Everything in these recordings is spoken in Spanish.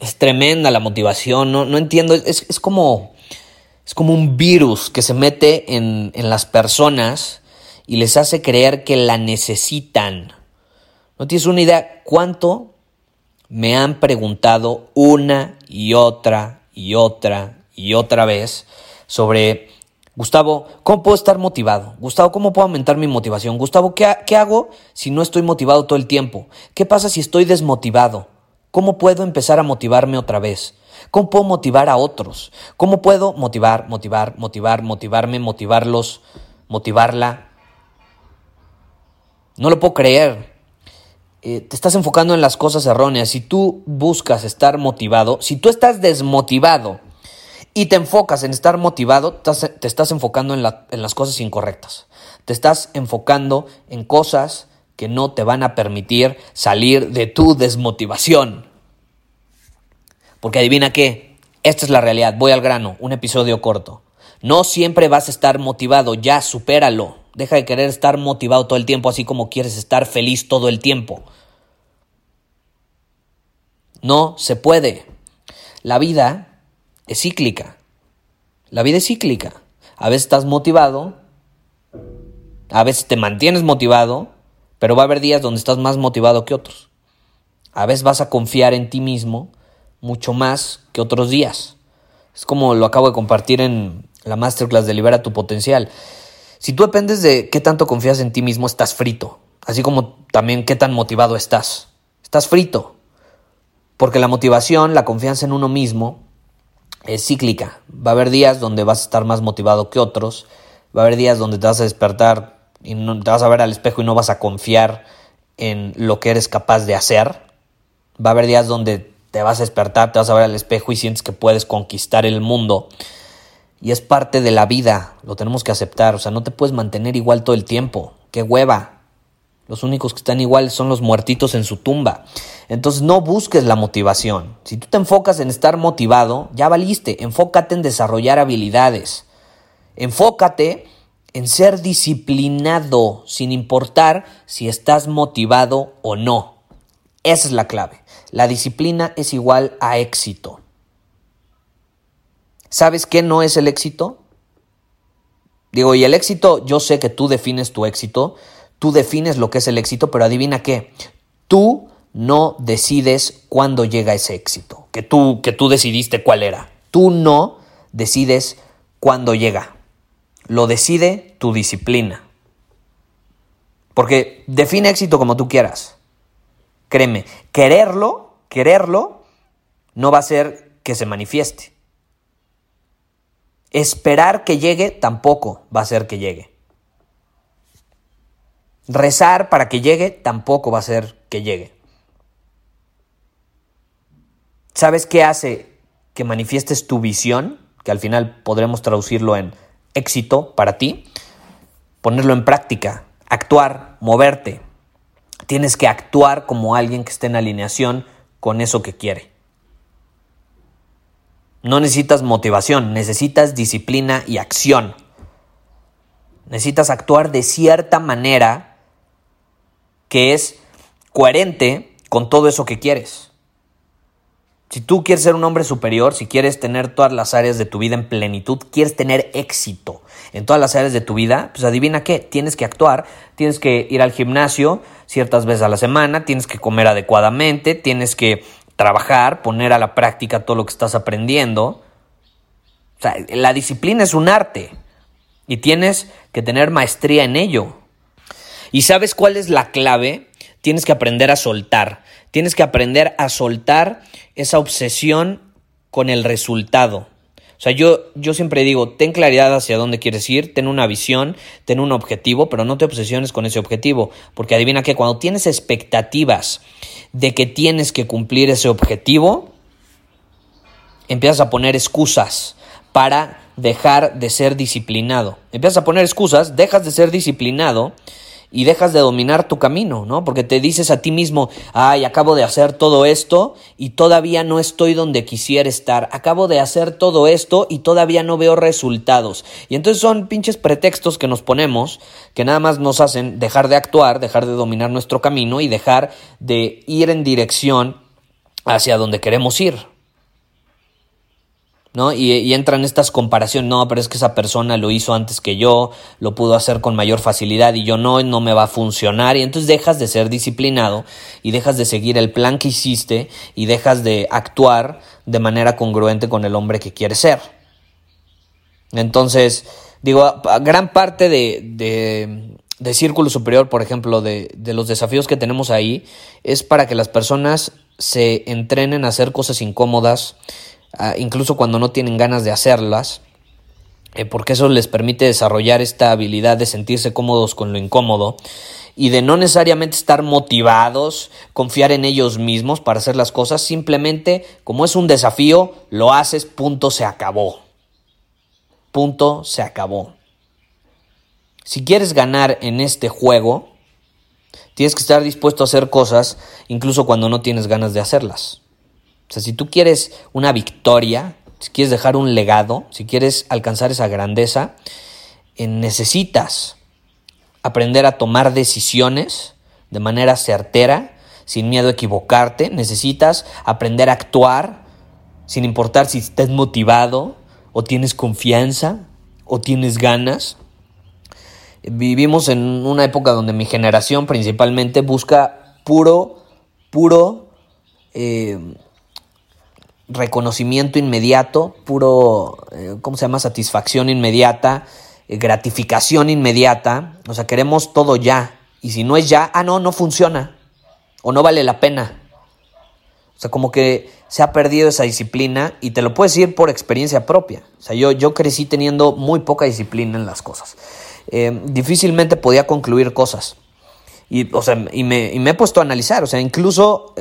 Es tremenda la motivación. No, no entiendo. Es, es, como. Es como un virus que se mete en, en las personas y les hace creer que la necesitan. No tienes una idea cuánto me han preguntado una y otra y otra y otra vez sobre Gustavo, ¿cómo puedo estar motivado? Gustavo, ¿cómo puedo aumentar mi motivación? Gustavo, ¿qué, ¿qué, hago si no estoy motivado todo el tiempo? ¿Qué pasa si estoy desmotivado? ¿Cómo puedo empezar a motivarme otra vez? ¿Cómo puedo motivar a otros? ¿Cómo puedo motivar, motivar, motivar, motivarme, motivarlos, motivarla? No lo puedo creer. Eh, te estás enfocando en las cosas erróneas. Si tú buscas estar motivado, si tú estás desmotivado, y te enfocas en estar motivado, te estás enfocando en, en, las cosas incorrectas. Te estás enfocando en cosas que no te van a permitir salir de tu desmotivación. Porque adivina qué, esta es la realidad, voy al grano, un episodio corto. No siempre vas a estar motivado, ya supéralo. Deja de querer estar motivado todo el tiempo, así como quieres estar feliz todo el tiempo. No se puede. La vida es cíclica. La vida es cíclica. A veces estás motivado, a veces te mantienes motivado, pero va a haber días donde estás más motivado que otros. A veces vas a confiar en ti mismo mucho más que otros días. Es como lo acabo de compartir en la masterclass de Libera tu Potencial. Si tú dependes de qué tanto confías en ti mismo, estás frito. Así como también qué tan motivado estás. Estás frito. Porque la motivación, la confianza en uno mismo, es cíclica. Va a haber días donde vas a estar más motivado que otros. Va a haber días donde te vas a despertar y no, te vas a ver al espejo y no vas a confiar en lo que eres capaz de hacer. Va a haber días donde te vas a despertar, te vas a ver al espejo y sientes que puedes conquistar el mundo. Y es parte de la vida, lo tenemos que aceptar. O sea, no te puedes mantener igual todo el tiempo. ¡Qué hueva! Los únicos que están iguales son los muertitos en su tumba. Entonces no busques la motivación. Si tú te enfocas en estar motivado, ya valiste. Enfócate en desarrollar habilidades. Enfócate en ser disciplinado sin importar si estás motivado o no. Esa es la clave. La disciplina es igual a éxito. ¿Sabes qué no es el éxito? Digo, y el éxito, yo sé que tú defines tu éxito, Tú defines lo que es el éxito, pero adivina qué. Tú no decides cuándo llega ese éxito, que tú, que tú decidiste cuál era. Tú no decides cuándo llega. Lo decide tu disciplina. Porque define éxito como tú quieras. Créeme, quererlo, quererlo, no va a ser que se manifieste. Esperar que llegue tampoco va a ser que llegue. Rezar para que llegue tampoco va a ser que llegue. ¿Sabes qué hace que manifiestes tu visión? Que al final podremos traducirlo en éxito para ti. Ponerlo en práctica, actuar, moverte. Tienes que actuar como alguien que esté en alineación con eso que quiere. No necesitas motivación, necesitas disciplina y acción. Necesitas actuar de cierta manera que es coherente con todo eso que quieres. Si tú quieres ser un hombre superior, si quieres tener todas las áreas de tu vida en plenitud, quieres tener éxito en todas las áreas de tu vida, pues adivina qué, tienes que actuar, tienes que ir al gimnasio ciertas veces a la semana, tienes que comer adecuadamente, tienes que, trabajar, poner a la práctica todo lo que estás aprendiendo. O sea, la disciplina es un arte y tienes que tener maestría en ello. ¿Y sabes cuál es la clave? Tienes que aprender a soltar. Tienes que aprender a soltar esa obsesión con el resultado. O sea, yo, yo siempre digo, ten claridad hacia dónde quieres ir, ten una visión, ten un objetivo, pero no te obsesiones con ese objetivo, porque adivina que cuando tienes expectativas de que tienes que cumplir ese objetivo, empiezas a poner excusas para dejar de ser disciplinado. Empiezas a poner excusas, dejas de ser disciplinado y dejas de dominar tu camino, ¿no? Porque te dices a ti mismo, ay, acabo de hacer todo esto y todavía no estoy donde quisiera estar, acabo de hacer todo esto y todavía no veo resultados. Y entonces son pinches pretextos que nos ponemos que nada más nos hacen dejar de actuar, dejar de dominar nuestro camino y dejar de ir en dirección hacia donde queremos ir. ¿No? Y, entran estas comparaciones, no, pero es que esa persona lo hizo antes que yo, lo pudo hacer con mayor facilidad y yo no, no me va a funcionar. Y entonces dejas de ser disciplinado y dejas de seguir el plan que hiciste y dejas de actuar de manera congruente con el hombre que quieres ser. Entonces, digo, gran parte de, de, de Círculo Superior, por ejemplo, de, de los desafíos que tenemos ahí, es para que las personas se entrenen a hacer cosas incómodas, incluso cuando no tienen ganas de hacerlas, eh, porque eso les permite desarrollar esta habilidad de sentirse cómodos con lo incómodo y de no necesariamente estar motivados, confiar en ellos mismos para hacer las cosas, simplemente como es un desafío, lo haces, punto, se acabó. Punto, se acabó. Si quieres ganar en este juego, tienes que estar dispuesto a hacer cosas incluso cuando no tienes ganas de hacerlas. O sea, si tú quieres una victoria, si quieres dejar un legado, si quieres alcanzar esa grandeza, eh, necesitas aprender a tomar decisiones de manera certera, sin miedo a equivocarte. Necesitas aprender a actuar sin importar si estés motivado o tienes confianza o tienes ganas. Vivimos en una época donde mi generación principalmente busca puro, puro eh, reconocimiento inmediato, puro, eh, ¿cómo se llama? Satisfacción inmediata, eh, gratificación inmediata. O sea, queremos todo ya. Y si no es ya, ah, no, no funciona. O no vale la pena. O sea, como que se ha perdido esa disciplina y te lo puedo decir por experiencia propia. O sea, yo, yo crecí teniendo muy poca disciplina en las cosas. Eh, difícilmente podía concluir cosas. Y, o sea, y, me, y me he puesto a analizar. O sea, incluso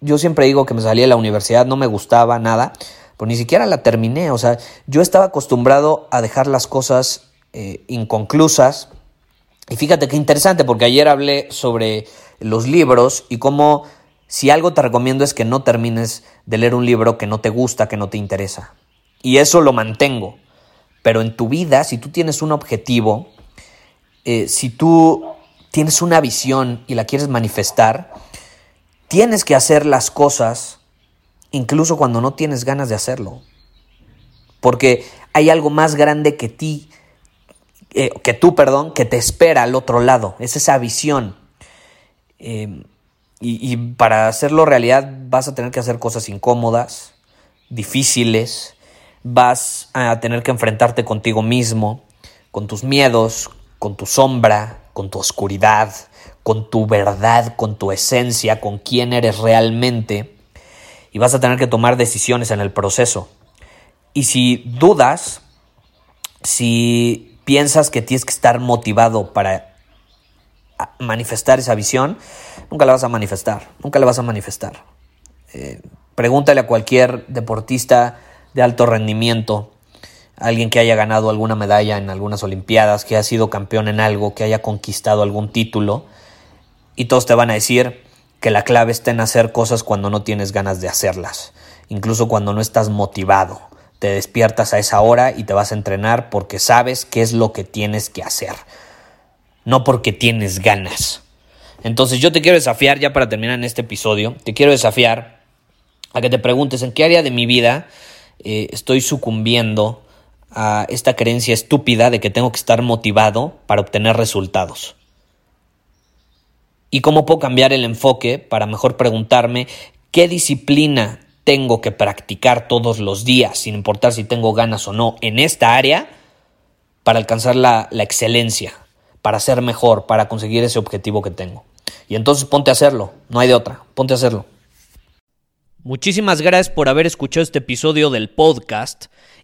yo siempre digo que me salí de la universidad, no me gustaba nada, pero ni siquiera la terminé. O sea, yo estaba acostumbrado a dejar las cosas eh, inconclusas. Y fíjate qué interesante, porque ayer hablé sobre los libros y cómo si algo te recomiendo es que no termines de leer un libro que no te gusta, que no te interesa. Y eso lo mantengo. Pero en tu vida, si tú tienes un objetivo, eh, si tú tienes una visión y la quieres manifestar, Tienes que hacer las cosas incluso cuando no tienes ganas de hacerlo. Porque hay algo más grande que ti, eh, que tú, perdón, que te espera al otro lado. Es esa visión. Em, y, y para hacerlo realidad vas a tener que hacer cosas incómodas, difíciles, vas a tener que enfrentarte contigo mismo, con tus miedos, con tu sombra, con tu oscuridad, con tu verdad, con tu esencia, con quién eres realmente, y vas a tener que tomar decisiones en el proceso. Y si dudas, si piensas que tienes que estar motivado para manifestar esa visión, nunca la vas a manifestar, nunca la vas a manifestar. Eh, pregúntale a cualquier deportista de alto rendimiento, alguien que haya ganado alguna medalla en algunas Olimpiadas, que haya sido campeón en algo, que haya conquistado algún título, y todos te van a decir que la clave está en hacer cosas cuando no tienes ganas de hacerlas, incluso cuando no estás motivado. Te despiertas a esa hora y te vas a entrenar porque sabes qué es lo que tienes que hacer, no porque tienes ganas. Entonces yo te quiero desafiar, ya para terminar en este episodio, te quiero desafiar a que te preguntes en qué área de mi vida eh, estoy sucumbiendo a esta creencia estúpida de que tengo que estar motivado para obtener resultados y cómo puedo cambiar el enfoque para mejor preguntarme ¿Qué disciplina tengo que practicar todos los días, sin importar si tengo ganas o no, en esta área, para alcanzar la, la excelencia, para ser mejor, para conseguir ese objetivo que tengo? Y entonces ponte a hacerlo, no hay de otra, ponte a hacerlo. Muchísimas gracias por haber escuchado este episodio del podcast.